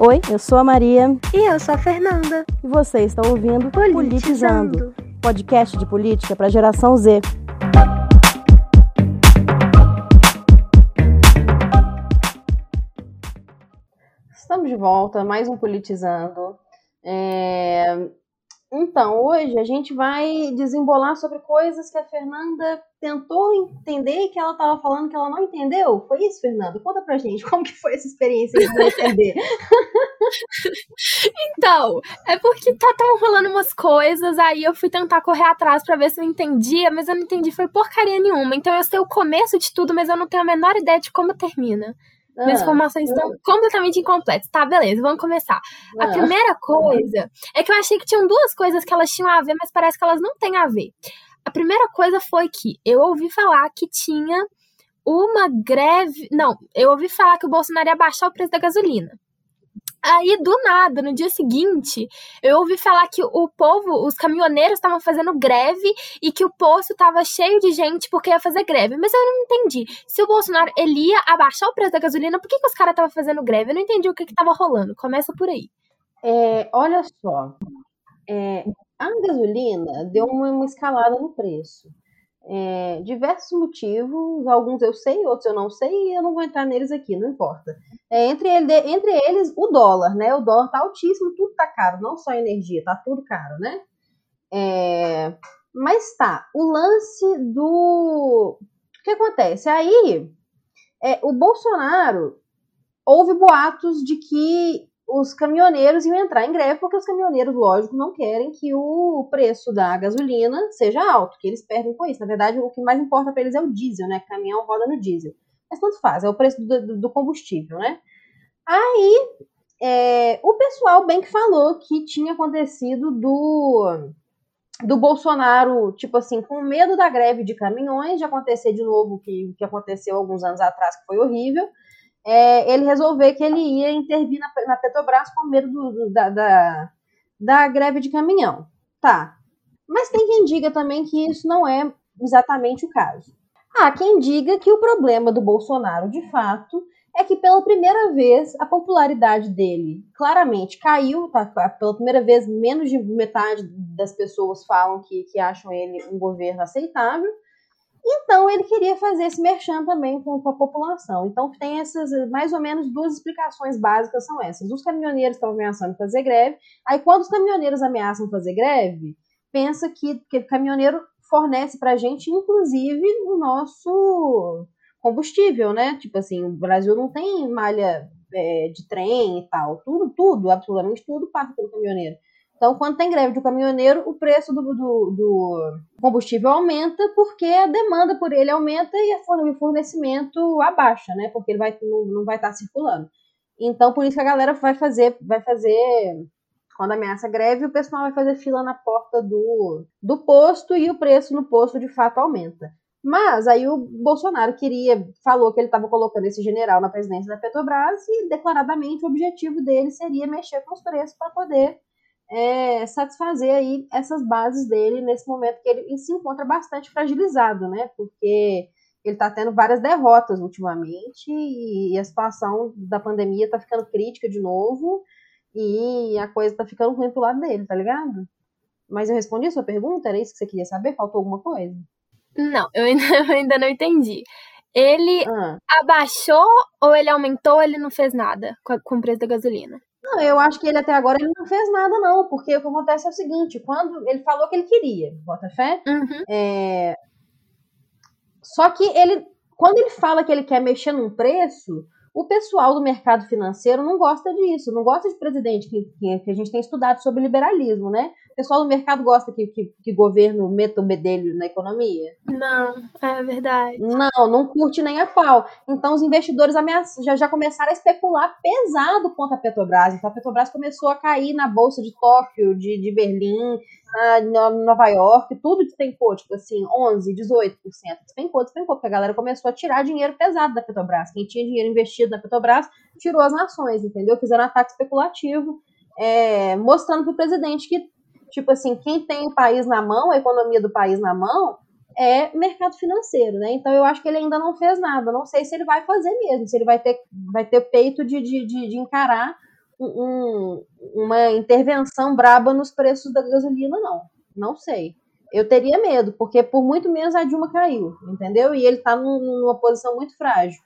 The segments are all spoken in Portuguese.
Oi, eu sou a Maria. E eu sou a Fernanda. E você está ouvindo Politizando, Politizando podcast de política para a geração Z. Estamos de volta, mais um Politizando. É... Então, hoje a gente vai desembolar sobre coisas que a Fernanda tentou entender e que ela estava falando que ela não entendeu. Foi isso, Fernanda? Conta pra gente como que foi essa experiência de não entender. então, é porque tá tão rolando umas coisas, aí eu fui tentar correr atrás para ver se eu entendia, mas eu não entendi, foi porcaria nenhuma. Então eu sei o começo de tudo, mas eu não tenho a menor ideia de como termina. Ah, Minhas informações estão completamente incompletas. Tá, beleza, vamos começar. Ah, a primeira coisa é que eu achei que tinham duas coisas que elas tinham a ver, mas parece que elas não têm a ver. A primeira coisa foi que eu ouvi falar que tinha uma greve. Não, eu ouvi falar que o Bolsonaro ia baixar o preço da gasolina. Aí, do nada, no dia seguinte, eu ouvi falar que o povo, os caminhoneiros estavam fazendo greve e que o posto estava cheio de gente porque ia fazer greve. Mas eu não entendi. Se o Bolsonaro ele ia abaixar o preço da gasolina, por que, que os caras estavam fazendo greve? Eu não entendi o que estava rolando. Começa por aí. É, olha só. É, a gasolina deu uma escalada no preço. É, diversos motivos, alguns eu sei, outros eu não sei, e eu não vou entrar neles aqui, não importa. É, entre, ele, entre eles, o dólar, né? O dólar tá altíssimo, tudo tá caro, não só energia, tá tudo caro, né? É, mas tá, o lance do. O que acontece? Aí, é, o Bolsonaro houve boatos de que os caminhoneiros iam entrar em greve, porque os caminhoneiros, lógico, não querem que o preço da gasolina seja alto, que eles perdem com isso. Na verdade, o que mais importa para eles é o diesel, né? Caminhão roda no diesel. Mas tanto faz, é o preço do, do combustível, né? Aí, é, o pessoal bem que falou que tinha acontecido do, do Bolsonaro, tipo assim, com medo da greve de caminhões, de acontecer de novo o que, que aconteceu alguns anos atrás, que foi horrível, é, ele resolver que ele ia intervir na, na Petrobras com medo do, do, da, da, da greve de caminhão. Tá. Mas tem quem diga também que isso não é exatamente o caso. Há quem diga que o problema do Bolsonaro, de fato, é que pela primeira vez a popularidade dele claramente caiu, tá? Pela primeira vez, menos de metade das pessoas falam que, que acham ele um governo aceitável. Então ele queria fazer esse merchan também com, com, a população. Então tem essas, mais ou menos, duas explicações básicas são essas. Os caminhoneiros estão ameaçando fazer greve, aí quando os caminhoneiros ameaçam fazer greve, pensa que, que o caminhoneiro fornece para a gente, inclusive, o nosso combustível, né? Tipo assim, o Brasil não tem malha é, de trem e tal. Tudo, tudo, absolutamente tudo passa pelo caminhoneiro. Então, quando tem greve do caminhoneiro, o preço do, do, do, combustível aumenta porque a demanda por ele aumenta e o fornecimento abaixa, né? Porque ele vai, não, não vai estar circulando. Então, por isso que a galera vai fazer, vai fazer quando ameaça greve, o pessoal vai fazer fila na porta do, do posto e o preço no posto de fato aumenta. Mas aí o Bolsonaro queria, falou que ele estava colocando esse general na presidência da Petrobras e declaradamente o objetivo dele seria mexer com os preços para poder é, satisfazer aí essas bases dele nesse momento que ele se encontra bastante fragilizado, né? Porque ele está tendo várias derrotas ultimamente e a situação da pandemia está ficando crítica de novo e a coisa está ficando ruim pro lado dele, tá ligado? Mas eu respondi a sua pergunta, era isso que você queria saber? Faltou alguma coisa? Não, eu ainda, eu ainda não entendi. Ele ah. abaixou ou ele aumentou ou ele não fez nada com, com o preço da gasolina? Não, eu acho que ele até agora ele não fez nada, não, porque o que acontece é o seguinte: quando ele falou que ele queria, bota fé, uhum. é... só que ele, quando ele fala que ele quer mexer num preço, o pessoal do mercado financeiro não gosta disso, não gosta de presidente que, que, a gente tem estudado sobre liberalismo, né? O pessoal do mercado gosta que, que, que governo meta o bedelho na economia? Não, é verdade. Não, não curte nem a pau. Então os investidores ameaçam, já, já começaram a especular pesado contra a Petrobras. Então a Petrobras começou a cair na bolsa de Tóquio, de, de Berlim, Nova York, tudo despencou, tipo assim, 11, 18%. Despencou, despencou, porque a galera começou a tirar dinheiro pesado da Petrobras. Quem tinha dinheiro investido na Petrobras tirou as nações, entendeu? Fizeram ataque especulativo, é, mostrando para o presidente que, tipo assim, quem tem o país na mão, a economia do país na mão, é mercado financeiro, né? Então eu acho que ele ainda não fez nada. Não sei se ele vai fazer mesmo, se ele vai ter, vai ter peito de, de, de, de encarar um, uma intervenção braba nos preços da gasolina, não. Não sei. Eu teria medo, porque por muito menos a Dilma caiu, entendeu? E ele tá num, numa posição muito frágil.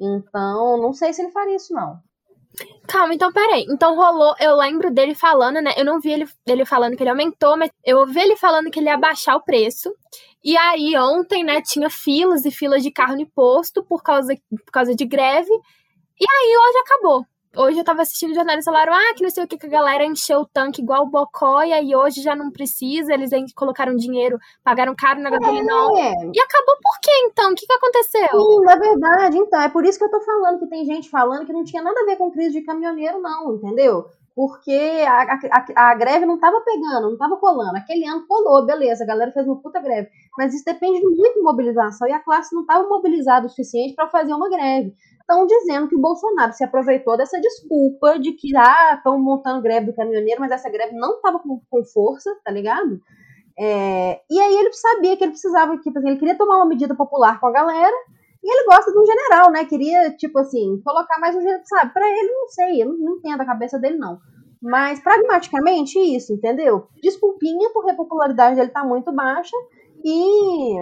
Então, não sei se ele faria isso, não. Calma, então peraí. Então rolou, eu lembro dele falando, né? Eu não vi ele, ele falando que ele aumentou, mas eu ouvi ele falando que ele ia baixar o preço. E aí, ontem, né, tinha filas e filas de carro no posto por causa, por causa de greve. E aí, hoje acabou hoje eu tava assistindo o jornal e falaram, ah, que não sei o que, que a galera encheu o tanque igual o Bocó, e hoje já não precisa, eles colocaram dinheiro, pagaram caro na gasolina. É. E acabou por quê, então? O que, que aconteceu? Sim, na verdade, então, é por isso que eu tô falando que tem gente falando que não tinha nada a ver com crise de caminhoneiro, não, entendeu? Porque a, a, a greve não tava pegando, não tava colando. Aquele ano colou, beleza, a galera fez uma puta greve. Mas isso depende de muita mobilização e a classe não estava mobilizada o suficiente para fazer uma greve estão dizendo que o Bolsonaro se aproveitou dessa desculpa de que, ah, estão montando greve do caminhoneiro, mas essa greve não estava com, com, força, tá ligado? É, e aí ele sabia que ele precisava, tipo assim, ele queria tomar uma medida popular com a galera, e ele gosta de um general, né? Queria, tipo assim, colocar mais um general, sabe? Pra ele, não sei, eu não, não entendo a cabeça dele, não. Mas, pragmaticamente, isso, entendeu? Desculpinha, porque a popularidade dele tá muito baixa, e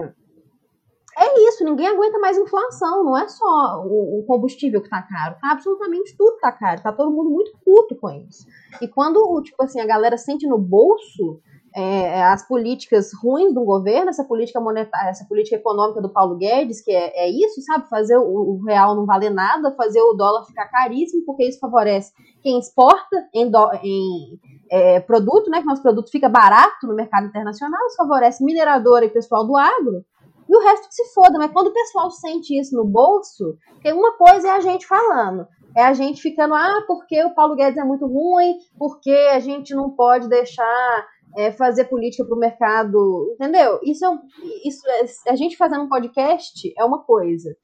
é isso, ninguém aguenta mais inflação, não é só o, combustível que tá caro, tá absolutamente tudo tá caro, tá todo mundo muito puto com isso. E quando, tipo assim, a galera sente no bolso é, as políticas ruins do governo, essa política monetária, essa política econômica do Paulo Guedes, que é, é isso, sabe? Fazer o, o, real não valer nada, fazer o dólar ficar caríssimo, porque isso favorece quem exporta em, do, em é, produto, né? Que nosso produto fica barato no mercado internacional, isso favorece mineradora e pessoal do agro, e o resto que se foda. Mas quando o pessoal sente isso no bolso, porque uma coisa é a gente falando, é a gente ficando, ah, porque o Paulo Guedes é muito ruim, porque a gente não pode deixar é, fazer política para o mercado, entendeu? Isso, é, isso é, a gente fazendo um podcast é uma coisa.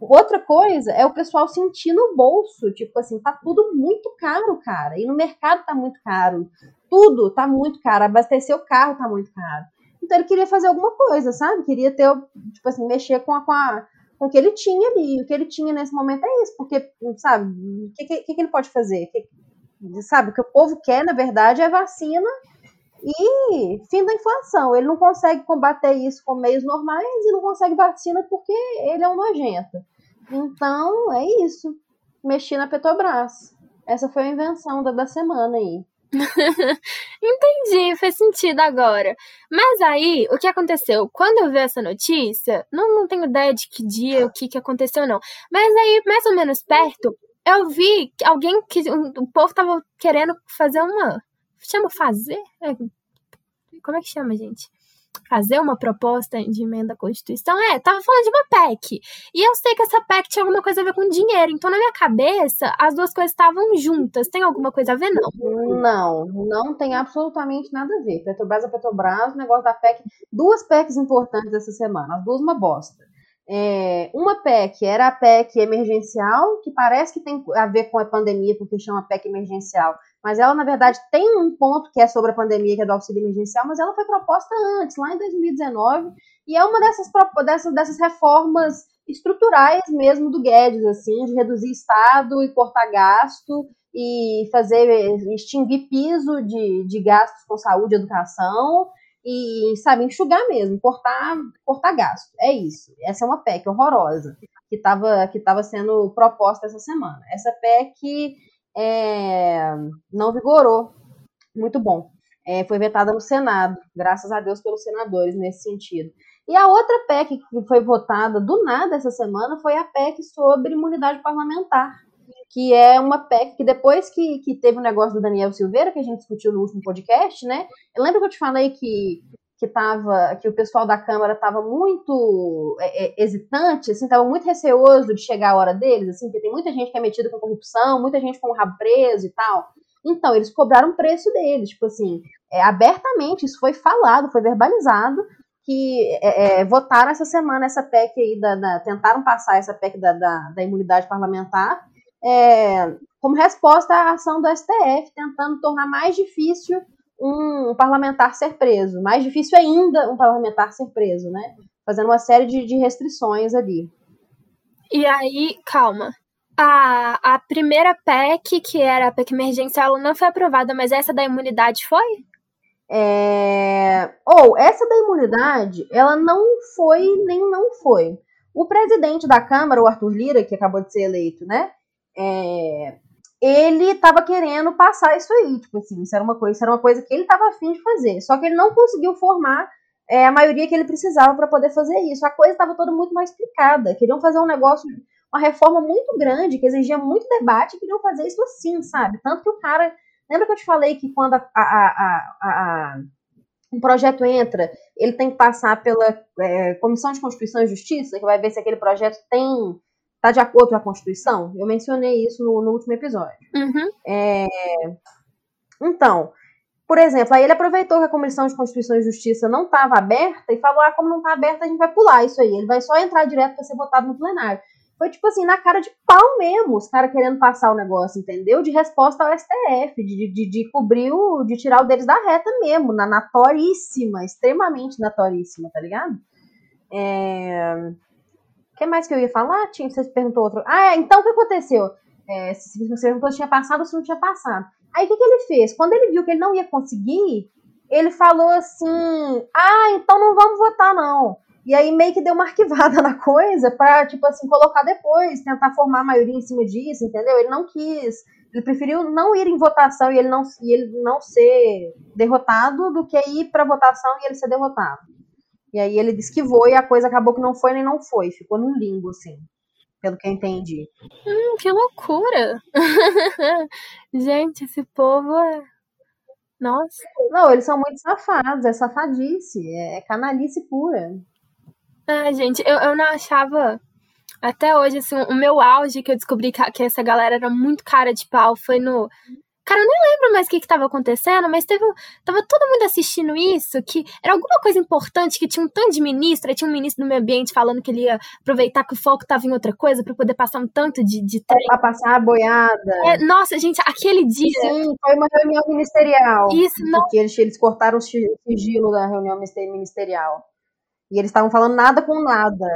Outra coisa é o pessoal sentir no bolso, tipo assim, tá tudo muito caro, cara. E no mercado tá muito caro. Tudo tá muito caro. Abastecer o carro tá muito caro. Então ele queria fazer alguma coisa, sabe? Queria ter, tipo assim, mexer com a, com a com o que ele tinha ali. O que ele tinha nesse momento é isso, porque, sabe, o que, que, que ele pode fazer? Que, sabe, o que o povo quer, na verdade, é vacina e fim da inflação. Ele não consegue combater isso com meios normais e não consegue vacina porque ele é um nojento. Então, é isso. Mexi na Petrobras. Essa foi a invenção da, da semana aí. Entendi, faz sentido agora. Mas aí, o que aconteceu? Quando eu vi essa notícia, não, não tenho ideia de que dia, o que, que aconteceu, não. Mas aí, mais ou menos perto, eu vi alguém que. O povo tava querendo fazer uma. Chama fazer? É, como é que chama, gente? fazer uma proposta de emenda à Constituição, é, tava falando de uma PEC. E eu sei que essa PEC tinha alguma coisa a ver com dinheiro. Então, na minha cabeça, as duas coisas estavam juntas. Tem alguma coisa a ver, não? Não, não tem absolutamente nada a ver. Petrobras é Petrobras, o negócio da PEC. Duas PECs importantes essa semana, as duas uma bosta. É, uma PEC era a PEC emergencial, que parece que tem a ver com a pandemia, porque chama PEC emergencial, mas ela, na verdade, tem um ponto que é sobre a pandemia, que é do auxílio emergencial, mas ela foi proposta antes, lá em 2019, e é uma dessas, dessas, dessas reformas estruturais mesmo do Guedes, assim, de reduzir Estado e cortar gasto e fazer, extinguir piso de, de gastos com saúde e educação e, sabe, enxugar mesmo, cortar, cortar gasto. É isso. Essa é uma PEC horrorosa que estava que tava sendo proposta essa semana. Essa PEC é, não vigorou. Muito bom. É, foi vetada no Senado, graças a Deus pelos senadores nesse sentido. E a outra PEC que foi votada do nada essa semana foi a PEC sobre imunidade parlamentar, que é uma PEC que depois que, que teve o negócio do Daniel Silveira, que a gente discutiu no último podcast, né? Lembra que eu te falei que que tava, que o pessoal da Câmara estava muito é, é, hesitante, assim, estava muito receoso de chegar a hora deles, assim, porque tem muita gente que é metida com corrupção, muita gente com o rabo preso e tal. Então, eles cobraram o preço deles, tipo assim, é, abertamente, isso foi falado, foi verbalizado, que é, é, votaram essa semana essa PEC aí, da, da tentaram passar essa PEC da, da, da imunidade parlamentar, é, como resposta à ação do STF, tentando tornar mais difícil um parlamentar ser preso. Mais difícil ainda um parlamentar ser preso, né? Fazendo uma série de, de restrições ali. E aí, calma. A, a primeira PEC, que era a PEC emergencial, não foi aprovada, mas essa da imunidade foi? É... Ou, oh, essa da imunidade, ela não foi nem não foi. O presidente da Câmara, o Arthur Lira, que acabou de ser eleito, né? É... Ele estava querendo passar isso aí, tipo assim, isso era uma coisa, era uma coisa que ele estava afim de fazer. Só que ele não conseguiu formar é, a maioria que ele precisava para poder fazer isso. A coisa estava toda muito mais explicada. Queriam fazer um negócio, uma reforma muito grande, que exigia muito debate, e queriam fazer isso assim, sabe? Tanto que o cara. Lembra que eu te falei que quando a, a, a um projeto entra, ele tem que passar pela é, Comissão de Constituição e Justiça, que vai ver se aquele projeto tem está de acordo com a Constituição? Eu mencionei isso no, no último episódio. Uhum. É, então, por exemplo, aí ele aproveitou que a Comissão de Constituição e Justiça não estava aberta e falou: ah, como não está aberta, a gente vai pular isso aí. Ele vai só entrar direto para ser votado no plenário. Foi tipo assim, na cara de pau mesmo, os caras querendo passar o negócio, entendeu? De resposta ao STF, de, de, de cobrir o. de tirar o deles da reta mesmo, na natoríssima, extremamente natoríssima, tá ligado? É... Que mais que eu ia falar? Tinha, você perguntou outro. Ah, é, então o que aconteceu? É, se você perguntou se tinha passado ou se não tinha passado. Aí o que, que ele fez? Quando ele viu que ele não ia conseguir, ele falou assim: ah, então não vamos votar, não. E aí meio que deu uma arquivada na coisa pra, tipo assim, colocar depois, tentar formar a maioria em cima disso, entendeu? Ele não quis. Ele preferiu não ir em votação e ele não, e ele não ser derrotado do que ir pra votação e ele ser derrotado. E aí ele esquivou e a coisa acabou que não foi nem não foi. Ficou num limbo, assim pelo que eu entendi. Hum, que loucura! Gente, esse povo é. Nossa. Não, eles são muito safados, é safadice, é, é canalice pura. Ah, gente, eu, eu não achava. Até hoje, assim, o meu auge que eu descobri que, que essa galera era muito cara de pau foi no Cara, eu nem lembro mais o que, que tava acontecendo, mas teve. Tava todo mundo assistindo isso, que era alguma coisa importante, que tinha um tanto de ministro, aí tinha um ministro do meio ambiente falando que ele ia aproveitar que o foco tava em outra coisa para poder passar um tanto de, de trem. Pra passar a boiada. É, nossa, gente, aquele dia. Sim, foi uma reunião ministerial. Isso, não. Porque eles, eles cortaram o sigilo da reunião ministerial. E eles estavam falando nada com nada.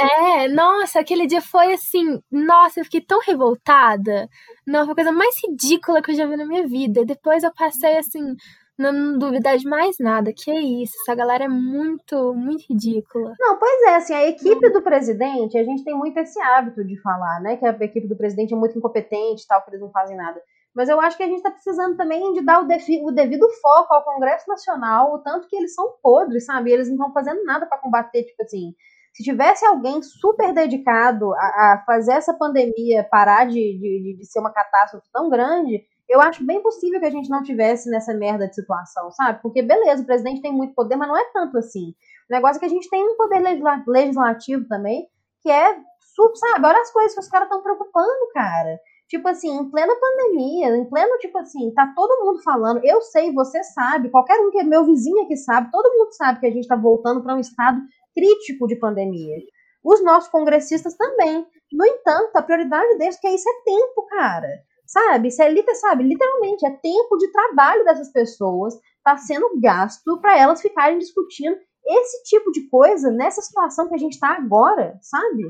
É, nossa, aquele dia foi assim, nossa, eu fiquei tão revoltada. Não, foi a coisa mais ridícula que eu já vi na minha vida. E depois eu passei assim, não duvidar de mais nada. Que é isso, essa galera é muito, muito ridícula. Não, pois é, assim, a equipe do presidente, a gente tem muito esse hábito de falar, né? Que a equipe do presidente é muito incompetente tal, que eles não fazem nada. Mas eu acho que a gente está precisando também de dar o, o, devido foco ao Congresso Nacional, o tanto que eles são podres, sabe? Eles não estão fazendo nada para combater, tipo assim, se tivesse alguém super dedicado a, a fazer essa pandemia parar de, de, de, ser uma catástrofe tão grande, eu acho bem possível que a gente não tivesse nessa merda de situação, sabe? Porque, beleza, o presidente tem muito poder, mas não é tanto assim. O negócio é que a gente tem um poder legislativo também, que é, sabe? Olha as coisas que os caras estão preocupando, cara. Tipo assim, em plena pandemia, em pleno, tipo assim, tá todo mundo falando, eu sei, você sabe, qualquer um que é meu vizinho aqui sabe, todo mundo sabe que a gente tá voltando para um estado crítico de pandemia. Os nossos congressistas também. No entanto, a prioridade deles, que é isso é tempo, cara. Sabe? É, sabe, literalmente, é tempo de trabalho dessas pessoas está sendo gasto para elas ficarem discutindo esse tipo de coisa nessa situação que a gente está agora, sabe?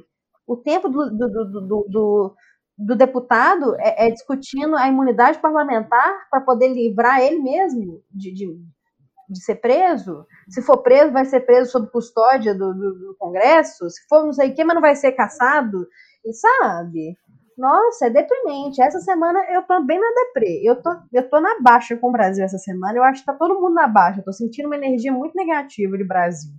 O tempo do, do, do, do, do deputado é, é, discutindo a imunidade parlamentar para poder livrar ele mesmo de, de, de ser preso. Se for preso, vai ser preso sob custódia do, do, do Congresso. Se for não sei o que, mas não vai ser caçado. E sabe? Nossa, é deprimente. Essa semana eu tô bem na deprê. Eu tô, eu tô na baixa com o Brasil essa semana. Eu acho que tá todo mundo na baixa. Eu tô sentindo uma energia muito negativa de Brasil.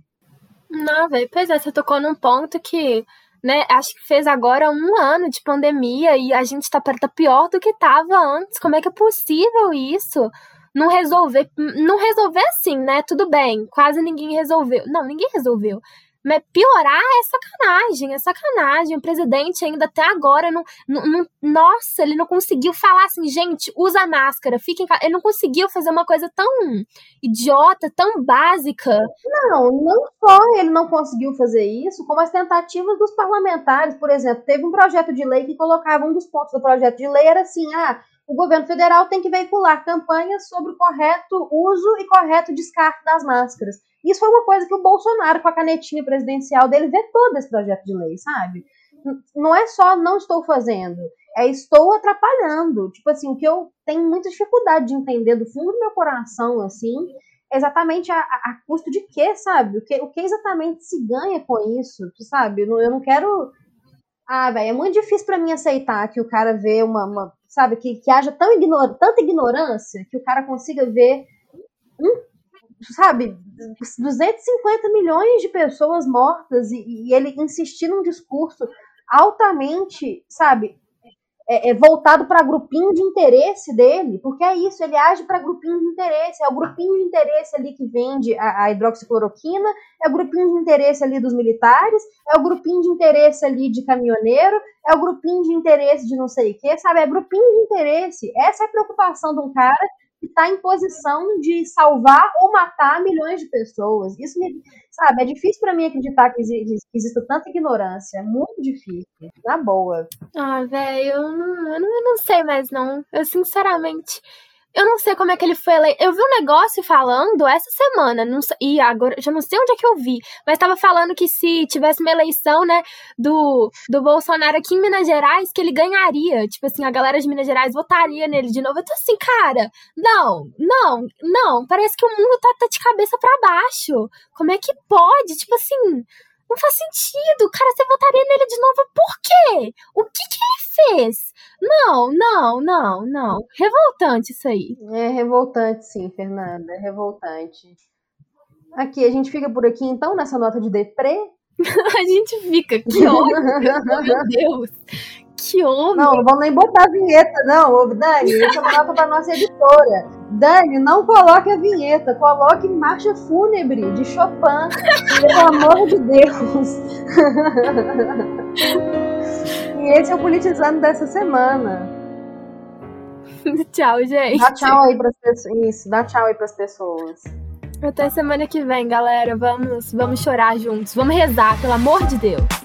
Não, velho. Pois é, você tocou num ponto que, né, acho que fez agora um ano de pandemia e a gente tá, tá pior do que tava antes. Como é que é possível isso? Não resolver, não resolver assim, né? Tudo bem, quase ninguém resolveu. Não, ninguém resolveu. Mas piorar é sacanagem, é sacanagem. O presidente ainda até agora não, não, não, Nossa, ele não conseguiu falar assim, gente, usa máscara, fica em casa. Ele não conseguiu fazer uma coisa tão idiota, tão básica. Não, não só ele não conseguiu fazer isso, como as tentativas dos parlamentares, por exemplo, teve um projeto de lei que colocava um dos pontos do projeto de lei era assim, ah, o governo federal tem que veicular campanhas sobre o correto uso e correto descarte das máscaras. Isso foi uma coisa que o Bolsonaro, com a canetinha presidencial dele, vetou desse projeto de lei, sabe? não é só não estou fazendo, é estou atrapalhando. Tipo assim, o que eu tenho muita dificuldade de entender do fundo do meu coração, assim, é exatamente a, a, custo de quê, sabe? O que, o que exatamente se ganha com isso, sabe? Eu não, eu não quero. Ah, velho, é muito difícil para mim aceitar que o cara vê uma. uma sabe, que, que haja tão ignor, tanta ignorância que o cara consiga ver um sabe, 250 milhões de pessoas mortas e, e ele insistir num discurso altamente, sabe, é, é voltado para grupinho de interesse dele, porque é isso, ele age para grupinho de interesse, é o grupinho de interesse ali que vende a, a, hidroxicloroquina, é o grupinho de interesse ali dos militares, é o grupinho de interesse ali de caminhoneiro, é o grupinho de interesse de não sei o que, sabe, é grupinho de interesse, essa é a preocupação de um cara está em posição de salvar ou matar milhões de pessoas. Isso me, sabe, é difícil para mim acreditar que existe, que existe tanta ignorância. É muito difícil, na boa. Ah, velho, eu não, eu, eu não sei mais não. Eu sinceramente eu não sei como é que ele foi eleito. Eu vi um negócio falando essa semana, não sei, e agora já não sei onde é que eu vi, mas estava falando que se tivesse uma eleição, né, do, do Bolsonaro aqui em Minas Gerais, que ele ganharia. Tipo assim, a galera de Minas Gerais votaria nele de novo. Eu tô assim, cara, não, não, não. Parece que o mundo tá, tá de cabeça para baixo. Como é que pode? Tipo assim, não faz sentido. Cara, você votaria nele de novo por quê? O que, que ele fez? Não, não, não, não. Revoltante isso aí. É revoltante, sim, Fernanda. É revoltante. Aqui, a gente fica por aqui então, nessa nota de deprê. a gente fica, que ódio, meu Deus. Que homem! Não, não vamos nem botar a vinheta, não. Dani, isso é uma nota para nossa editora. Dani, não coloque a vinheta, coloque Marcha Fúnebre de Chopin. pelo amor de Deus. e esse é o Politizando dessa semana. tchau, gente. Dá tchau aí pras pessoas. Isso, dá tchau aí pras pessoas. Até semana que vem, galera. Vamos, vamos chorar juntos. Vamos rezar, pelo amor de Deus.